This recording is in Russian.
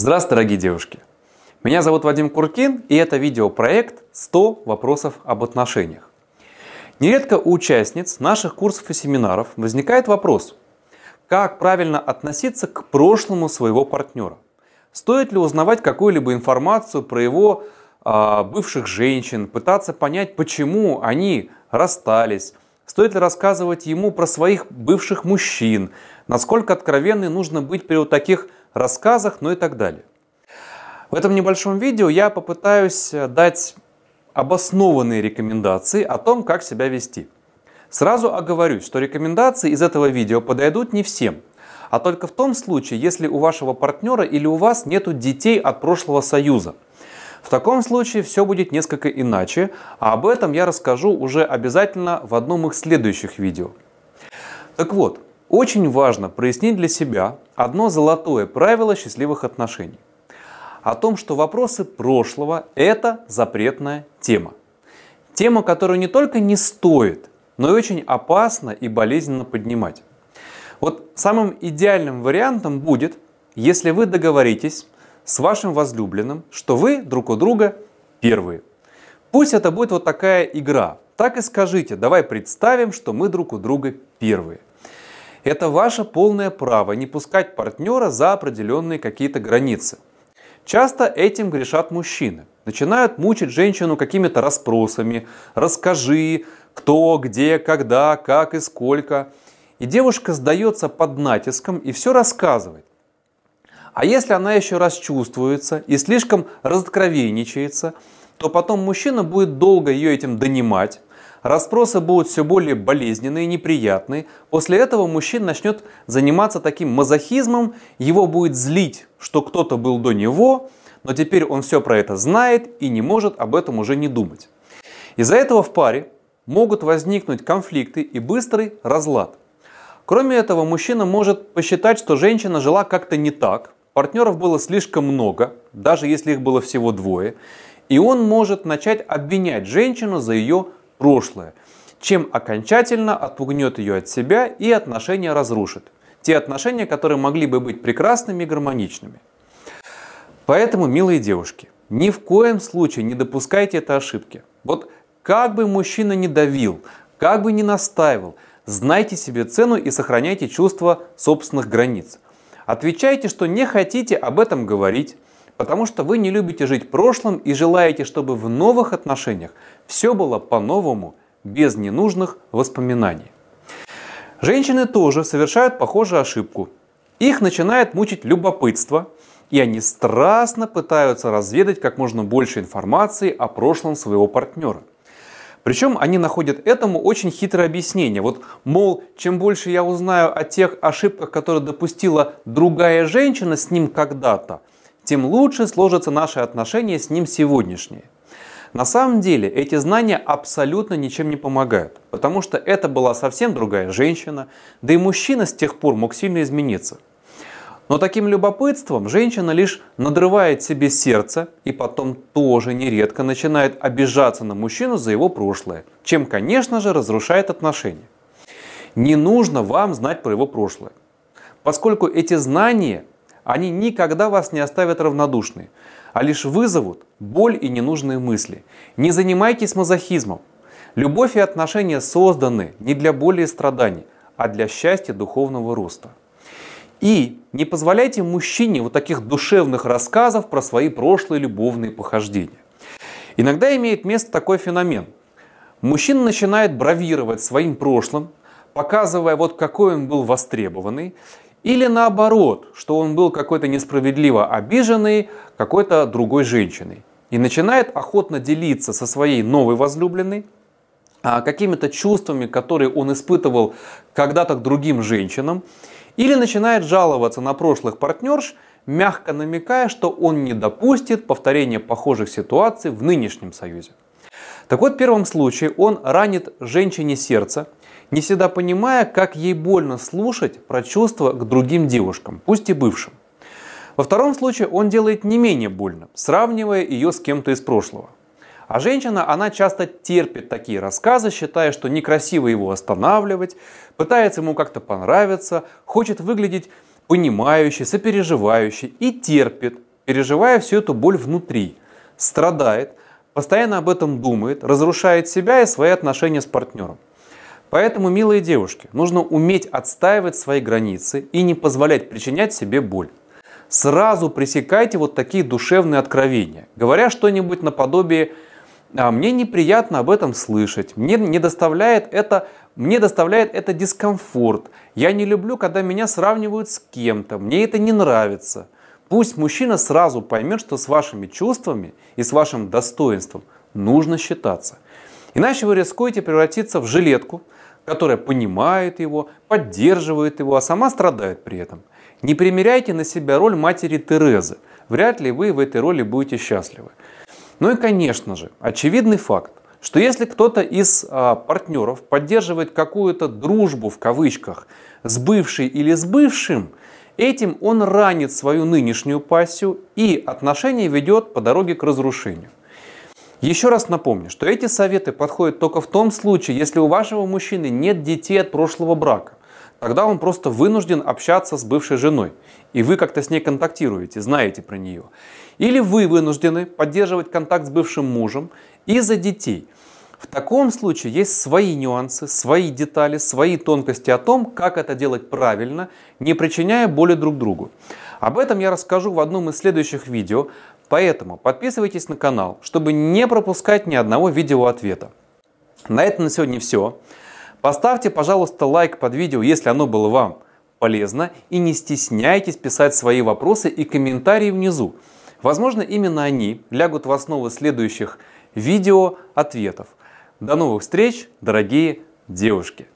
Здравствуйте, дорогие девушки! Меня зовут Вадим Куркин, и это видеопроект «100 вопросов об отношениях». Нередко у участниц наших курсов и семинаров возникает вопрос, как правильно относиться к прошлому своего партнера? Стоит ли узнавать какую-либо информацию про его э, бывших женщин, пытаться понять, почему они расстались? Стоит ли рассказывать ему про своих бывших мужчин? Насколько откровенной нужно быть при вот таких рассказах, ну и так далее. В этом небольшом видео я попытаюсь э, дать обоснованные рекомендации о том, как себя вести. Сразу оговорюсь, что рекомендации из этого видео подойдут не всем, а только в том случае, если у вашего партнера или у вас нет детей от прошлого союза. В таком случае все будет несколько иначе, а об этом я расскажу уже обязательно в одном из следующих видео. Так вот, очень важно прояснить для себя одно золотое правило счастливых отношений. О том, что вопросы прошлого – это запретная тема. Тема, которую не только не стоит, но и очень опасно и болезненно поднимать. Вот самым идеальным вариантом будет, если вы договоритесь с вашим возлюбленным, что вы друг у друга первые. Пусть это будет вот такая игра. Так и скажите, давай представим, что мы друг у друга первые. Это ваше полное право не пускать партнера за определенные какие-то границы. Часто этим грешат мужчины. Начинают мучить женщину какими-то расспросами. Расскажи, кто, где, когда, как и сколько. И девушка сдается под натиском и все рассказывает. А если она еще расчувствуется и слишком разоткровенничается, то потом мужчина будет долго ее этим донимать, Расспросы будут все более болезненные, неприятные. После этого мужчина начнет заниматься таким мазохизмом, его будет злить, что кто-то был до него, но теперь он все про это знает и не может об этом уже не думать. Из-за этого в паре могут возникнуть конфликты и быстрый разлад. Кроме этого, мужчина может посчитать, что женщина жила как-то не так, партнеров было слишком много, даже если их было всего двое, и он может начать обвинять женщину за ее прошлое, чем окончательно отпугнет ее от себя и отношения разрушит. Те отношения, которые могли бы быть прекрасными и гармоничными. Поэтому, милые девушки, ни в коем случае не допускайте этой ошибки. Вот как бы мужчина ни давил, как бы ни настаивал, знайте себе цену и сохраняйте чувство собственных границ. Отвечайте, что не хотите об этом говорить, Потому что вы не любите жить прошлым и желаете, чтобы в новых отношениях все было по-новому, без ненужных воспоминаний. Женщины тоже совершают похожую ошибку. Их начинает мучить любопытство, и они страстно пытаются разведать как можно больше информации о прошлом своего партнера. Причем они находят этому очень хитрое объяснение. Вот, мол, чем больше я узнаю о тех ошибках, которые допустила другая женщина с ним когда-то, тем лучше сложатся наши отношения с ним сегодняшние. На самом деле эти знания абсолютно ничем не помогают, потому что это была совсем другая женщина, да и мужчина с тех пор мог сильно измениться. Но таким любопытством женщина лишь надрывает себе сердце и потом тоже нередко начинает обижаться на мужчину за его прошлое, чем, конечно же, разрушает отношения. Не нужно вам знать про его прошлое, поскольку эти знания они никогда вас не оставят равнодушны, а лишь вызовут боль и ненужные мысли. Не занимайтесь мазохизмом. Любовь и отношения созданы не для боли и страданий, а для счастья духовного роста. И не позволяйте мужчине вот таких душевных рассказов про свои прошлые любовные похождения. Иногда имеет место такой феномен. Мужчина начинает бравировать своим прошлым, показывая вот какой он был востребованный, или наоборот, что он был какой-то несправедливо обиженный какой-то другой женщиной. И начинает охотно делиться со своей новой возлюбленной а, какими-то чувствами, которые он испытывал когда-то к другим женщинам. Или начинает жаловаться на прошлых партнерш, мягко намекая, что он не допустит повторения похожих ситуаций в нынешнем союзе. Так вот, в первом случае он ранит женщине сердце, не всегда понимая, как ей больно слушать про чувства к другим девушкам, пусть и бывшим. Во втором случае он делает не менее больно, сравнивая ее с кем-то из прошлого. А женщина, она часто терпит такие рассказы, считая, что некрасиво его останавливать, пытается ему как-то понравиться, хочет выглядеть понимающей, сопереживающей и терпит, переживая всю эту боль внутри, страдает, постоянно об этом думает, разрушает себя и свои отношения с партнером. Поэтому, милые девушки, нужно уметь отстаивать свои границы и не позволять причинять себе боль. Сразу пресекайте вот такие душевные откровения, говоря что-нибудь наподобие а мне неприятно об этом слышать, мне не доставляет это, мне доставляет это дискомфорт, я не люблю, когда меня сравнивают с кем-то, мне это не нравится. Пусть мужчина сразу поймет, что с вашими чувствами и с вашим достоинством нужно считаться. Иначе вы рискуете превратиться в жилетку, которая понимает его, поддерживает его, а сама страдает при этом. Не примеряйте на себя роль матери Терезы. Вряд ли вы в этой роли будете счастливы. Ну и, конечно же, очевидный факт, что если кто-то из а, партнеров поддерживает какую-то дружбу в кавычках с бывшей или с бывшим, этим он ранит свою нынешнюю пассию и отношения ведет по дороге к разрушению. Еще раз напомню, что эти советы подходят только в том случае, если у вашего мужчины нет детей от прошлого брака. Тогда он просто вынужден общаться с бывшей женой. И вы как-то с ней контактируете, знаете про нее. Или вы вынуждены поддерживать контакт с бывшим мужем из-за детей. В таком случае есть свои нюансы, свои детали, свои тонкости о том, как это делать правильно, не причиняя боли друг другу. Об этом я расскажу в одном из следующих видео, Поэтому подписывайтесь на канал, чтобы не пропускать ни одного видео ответа. На этом на сегодня все. Поставьте, пожалуйста, лайк под видео, если оно было вам полезно. И не стесняйтесь писать свои вопросы и комментарии внизу. Возможно, именно они лягут в основу следующих видео ответов. До новых встреч, дорогие девушки!